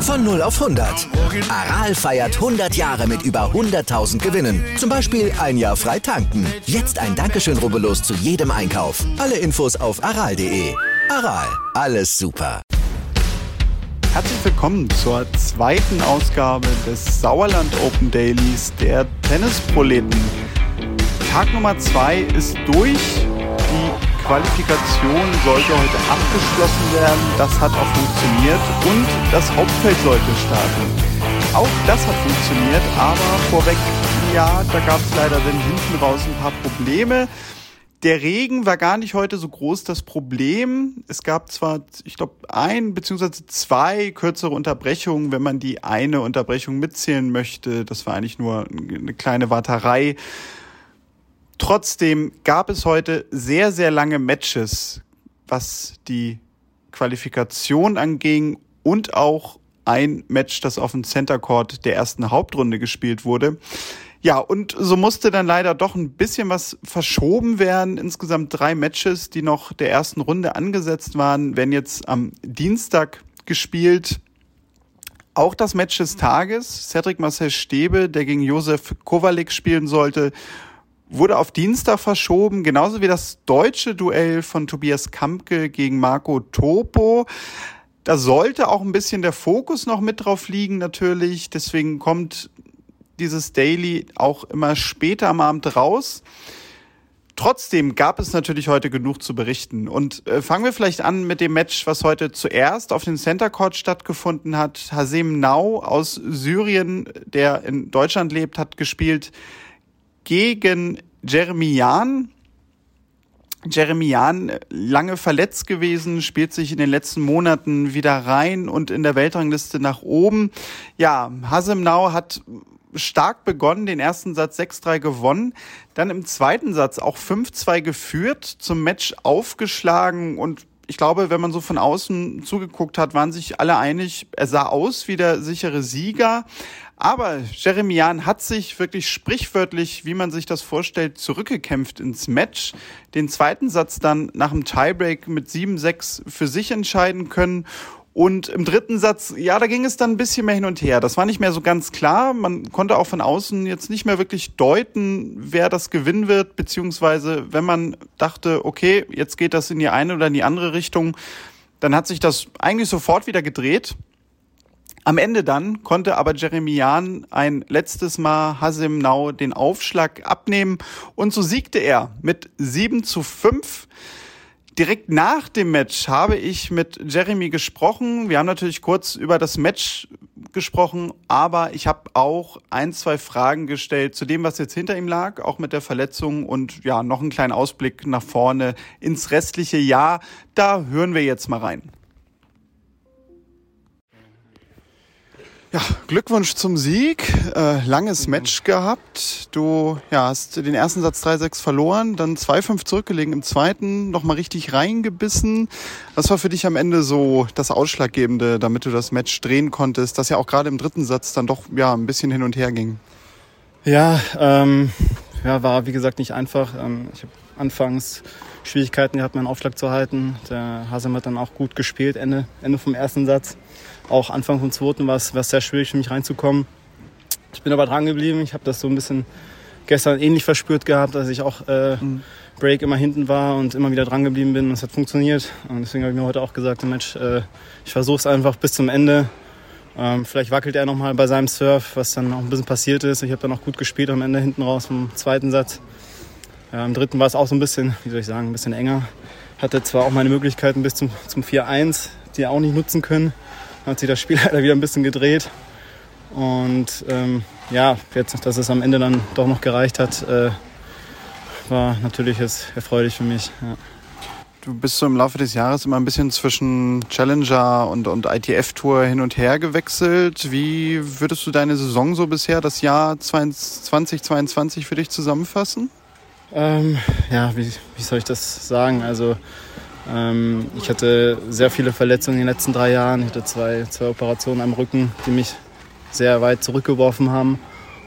Von 0 auf 100. Aral feiert 100 Jahre mit über 100.000 Gewinnen. Zum Beispiel ein Jahr frei tanken. Jetzt ein Dankeschön, rubbellos zu jedem Einkauf. Alle Infos auf aral.de. Aral, alles super. Herzlich willkommen zur zweiten Ausgabe des Sauerland Open Dailies der Tennisproleten. Tag Nummer 2 ist durch. Die Qualifikation sollte heute abgeschlossen werden. Das hat auch funktioniert. Und das Hauptfeld sollte starten. Auch das hat funktioniert, aber vorweg, ja, da gab es leider dann hinten raus ein paar Probleme. Der Regen war gar nicht heute so groß das Problem. Es gab zwar, ich glaube, ein beziehungsweise zwei kürzere Unterbrechungen, wenn man die eine Unterbrechung mitzählen möchte. Das war eigentlich nur eine kleine Warterei. Trotzdem gab es heute sehr, sehr lange Matches, was die Qualifikation anging und auch ein Match, das auf dem Center Court der ersten Hauptrunde gespielt wurde. Ja, und so musste dann leider doch ein bisschen was verschoben werden. Insgesamt drei Matches, die noch der ersten Runde angesetzt waren, werden jetzt am Dienstag gespielt. Auch das Match des Tages, Cedric Marcel Stäbe, der gegen Josef Kowalik spielen sollte, wurde auf Dienstag verschoben, genauso wie das deutsche Duell von Tobias Kampke gegen Marco Topo. Da sollte auch ein bisschen der Fokus noch mit drauf liegen, natürlich. Deswegen kommt dieses Daily auch immer später am Abend raus. Trotzdem gab es natürlich heute genug zu berichten. Und äh, fangen wir vielleicht an mit dem Match, was heute zuerst auf dem Center Court stattgefunden hat. Hasem Nau aus Syrien, der in Deutschland lebt, hat gespielt gegen Jeremian. Jeremian lange verletzt gewesen, spielt sich in den letzten Monaten wieder rein und in der Weltrangliste nach oben. Ja, Hasemnau hat stark begonnen, den ersten Satz 6-3 gewonnen, dann im zweiten Satz auch 5-2 geführt, zum Match aufgeschlagen und ich glaube, wenn man so von außen zugeguckt hat, waren sich alle einig, er sah aus wie der sichere Sieger. Aber Jeremian hat sich wirklich sprichwörtlich, wie man sich das vorstellt, zurückgekämpft ins Match. Den zweiten Satz dann nach dem Tiebreak mit 7-6 für sich entscheiden können. Und im dritten Satz, ja, da ging es dann ein bisschen mehr hin und her. Das war nicht mehr so ganz klar. Man konnte auch von außen jetzt nicht mehr wirklich deuten, wer das gewinnen wird, beziehungsweise wenn man dachte, okay, jetzt geht das in die eine oder in die andere Richtung, dann hat sich das eigentlich sofort wieder gedreht. Am Ende dann konnte aber Jeremian ein letztes Mal Hasim Nau den Aufschlag abnehmen und so siegte er mit 7 zu 5. Direkt nach dem Match habe ich mit Jeremy gesprochen. Wir haben natürlich kurz über das Match gesprochen, aber ich habe auch ein, zwei Fragen gestellt zu dem, was jetzt hinter ihm lag, auch mit der Verletzung und ja, noch einen kleinen Ausblick nach vorne ins restliche Jahr. Da hören wir jetzt mal rein. Ja, Glückwunsch zum Sieg. Äh, langes Match gehabt. Du ja, hast den ersten Satz 3-6 verloren, dann 2-5 zurückgelegen im zweiten, nochmal richtig reingebissen. Was war für dich am Ende so das Ausschlaggebende, damit du das Match drehen konntest, das ja auch gerade im dritten Satz dann doch ja, ein bisschen hin und her ging? Ja, ähm, ja war wie gesagt nicht einfach. Ähm, ich habe anfangs Schwierigkeiten gehabt, meinen Aufschlag zu halten. Der Hasem hat dann auch gut gespielt, Ende, Ende vom ersten Satz auch Anfang vom zweiten war es, sehr schwierig für mich reinzukommen. Ich bin aber dran geblieben. Ich habe das so ein bisschen gestern ähnlich verspürt gehabt, dass ich auch äh, mhm. Break immer hinten war und immer wieder dran geblieben bin und es hat funktioniert. Und deswegen habe ich mir heute auch gesagt, Mensch, äh, ich versuche es einfach bis zum Ende. Ähm, vielleicht wackelt er nochmal bei seinem Surf, was dann auch ein bisschen passiert ist. Ich habe dann auch gut gespielt am Ende hinten raus vom zweiten Satz. Ja, Im dritten war es auch so ein bisschen, wie soll ich sagen, ein bisschen enger. Hatte zwar auch meine Möglichkeiten bis zum, zum 4-1, die er auch nicht nutzen können hat sich das Spiel leider wieder ein bisschen gedreht. Und ähm, ja, jetzt, dass es am Ende dann doch noch gereicht hat, äh, war natürlich jetzt erfreulich für mich. Ja. Du bist so im Laufe des Jahres immer ein bisschen zwischen Challenger und, und ITF-Tour hin und her gewechselt. Wie würdest du deine Saison so bisher, das Jahr 2022 für dich zusammenfassen? Ähm, ja, wie, wie soll ich das sagen? Also ähm, ich hatte sehr viele Verletzungen in den letzten drei Jahren. Ich hatte zwei, zwei Operationen am Rücken, die mich sehr weit zurückgeworfen haben.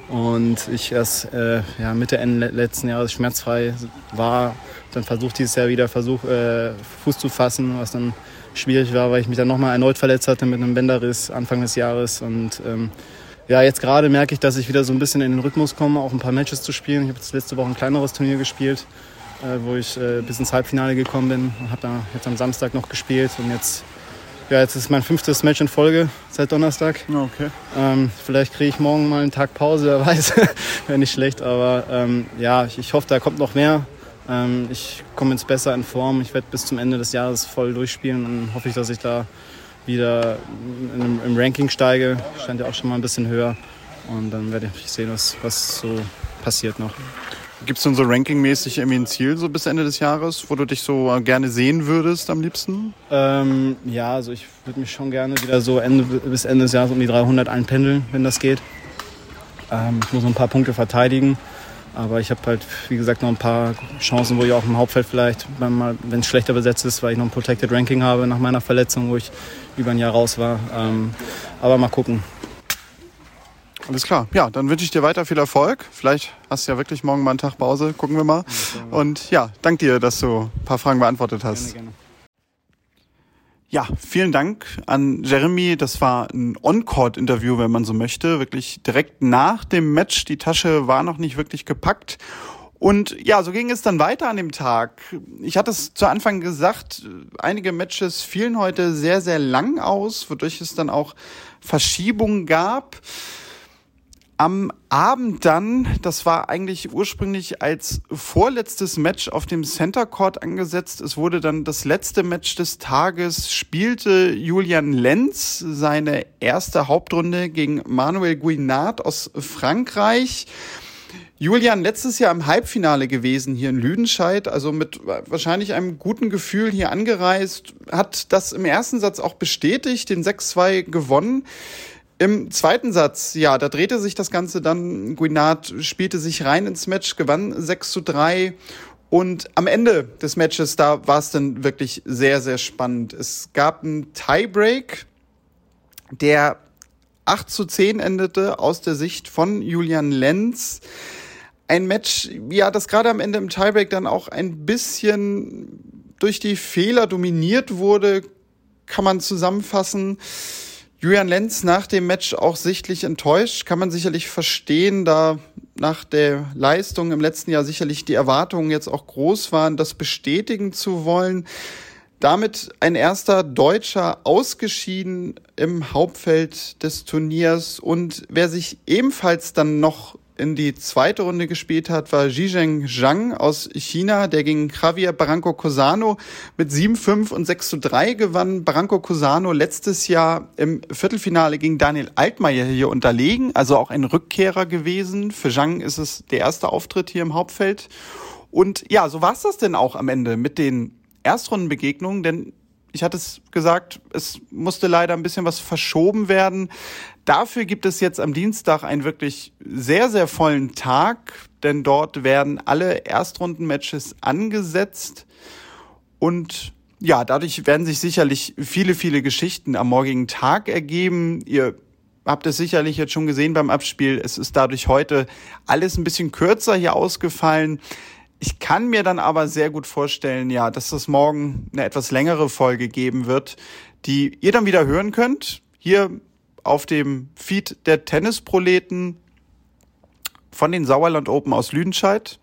und ich erst äh, ja, Mitte, Ende letzten Jahres schmerzfrei war. Dann versucht dieses Jahr wieder Versuch, äh, Fuß zu fassen, was dann schwierig war, weil ich mich dann nochmal erneut verletzt hatte mit einem Bänderriss Anfang des Jahres. Und ähm, ja, jetzt gerade merke ich, dass ich wieder so ein bisschen in den Rhythmus komme, auch ein paar Matches zu spielen. Ich habe jetzt letzte Woche ein kleineres Turnier gespielt, äh, wo ich äh, bis ins Halbfinale gekommen bin und habe da jetzt am Samstag noch gespielt und jetzt ja, jetzt ist mein fünftes Match in Folge seit Donnerstag. Okay. Ähm, vielleicht kriege ich morgen mal einen Tag Pause, wer weiß. Wäre nicht schlecht, aber ähm, ja, ich, ich, hoffe, da kommt noch mehr. Ähm, ich komme jetzt besser in Form. Ich werde bis zum Ende des Jahres voll durchspielen und hoffe ich, dass ich da wieder in, im Ranking steige. Stand ja auch schon mal ein bisschen höher. Und dann werde ich sehen, was, was so passiert noch. Gibt es denn so rankingmäßig irgendwie ein Ziel so bis Ende des Jahres, wo du dich so gerne sehen würdest am liebsten? Ähm, ja, also ich würde mich schon gerne wieder so Ende, bis Ende des Jahres um die 300 einpendeln, wenn das geht. Ähm, ich muss noch ein paar Punkte verteidigen, aber ich habe halt, wie gesagt, noch ein paar Chancen, wo ich auch im Hauptfeld vielleicht, wenn es schlechter besetzt ist, weil ich noch ein Protected Ranking habe nach meiner Verletzung, wo ich über ein Jahr raus war. Ähm, aber mal gucken. Alles klar. Ja, dann wünsche ich dir weiter viel Erfolg. Vielleicht hast du ja wirklich morgen mal einen Tag Pause. Gucken wir mal. Und ja, danke dir, dass du ein paar Fragen beantwortet hast. Gerne, gerne. Ja, vielen Dank an Jeremy. Das war ein On-Court-Interview, wenn man so möchte. Wirklich direkt nach dem Match. Die Tasche war noch nicht wirklich gepackt. Und ja, so ging es dann weiter an dem Tag. Ich hatte es zu Anfang gesagt, einige Matches fielen heute sehr, sehr lang aus, wodurch es dann auch Verschiebungen gab. Am Abend dann, das war eigentlich ursprünglich als vorletztes Match auf dem Center Court angesetzt. Es wurde dann das letzte Match des Tages, spielte Julian Lenz seine erste Hauptrunde gegen Manuel Guinard aus Frankreich. Julian letztes Jahr im Halbfinale gewesen hier in Lüdenscheid, also mit wahrscheinlich einem guten Gefühl hier angereist, hat das im ersten Satz auch bestätigt, den 6-2 gewonnen. Im zweiten Satz, ja, da drehte sich das Ganze dann. Guinard spielte sich rein ins Match, gewann 6 zu 3. Und am Ende des Matches, da war es dann wirklich sehr, sehr spannend. Es gab einen Tiebreak, der 8 zu 10 endete aus der Sicht von Julian Lenz. Ein Match, ja, das gerade am Ende im Tiebreak dann auch ein bisschen durch die Fehler dominiert wurde, kann man zusammenfassen. Julian Lenz nach dem Match auch sichtlich enttäuscht, kann man sicherlich verstehen, da nach der Leistung im letzten Jahr sicherlich die Erwartungen jetzt auch groß waren, das bestätigen zu wollen. Damit ein erster Deutscher ausgeschieden im Hauptfeld des Turniers und wer sich ebenfalls dann noch in die zweite Runde gespielt hat, war Zhizheng Zhang aus China, der gegen Javier Barranco Cosano mit 7-5 und 6-3 gewann. Barranco Cosano letztes Jahr im Viertelfinale gegen Daniel Altmaier hier unterlegen, also auch ein Rückkehrer gewesen. Für Zhang ist es der erste Auftritt hier im Hauptfeld. Und ja, so war es das denn auch am Ende mit den Erstrundenbegegnungen, denn ich hatte es gesagt, es musste leider ein bisschen was verschoben werden. Dafür gibt es jetzt am Dienstag einen wirklich sehr, sehr vollen Tag, denn dort werden alle Erstrundenmatches angesetzt und ja, dadurch werden sich sicherlich viele, viele Geschichten am morgigen Tag ergeben. Ihr habt es sicherlich jetzt schon gesehen beim Abspiel. Es ist dadurch heute alles ein bisschen kürzer hier ausgefallen. Ich kann mir dann aber sehr gut vorstellen, ja, dass es morgen eine etwas längere Folge geben wird, die ihr dann wieder hören könnt. Hier auf dem Feed der Tennisproleten von den Sauerland Open aus Lüdenscheid.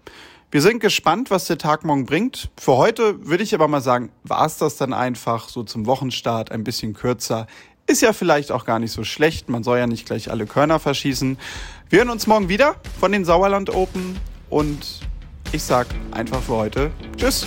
Wir sind gespannt, was der Tag morgen bringt. Für heute würde ich aber mal sagen, war es das dann einfach so zum Wochenstart ein bisschen kürzer. Ist ja vielleicht auch gar nicht so schlecht. Man soll ja nicht gleich alle Körner verschießen. Wir hören uns morgen wieder von den Sauerland Open und ich sag einfach für heute Tschüss.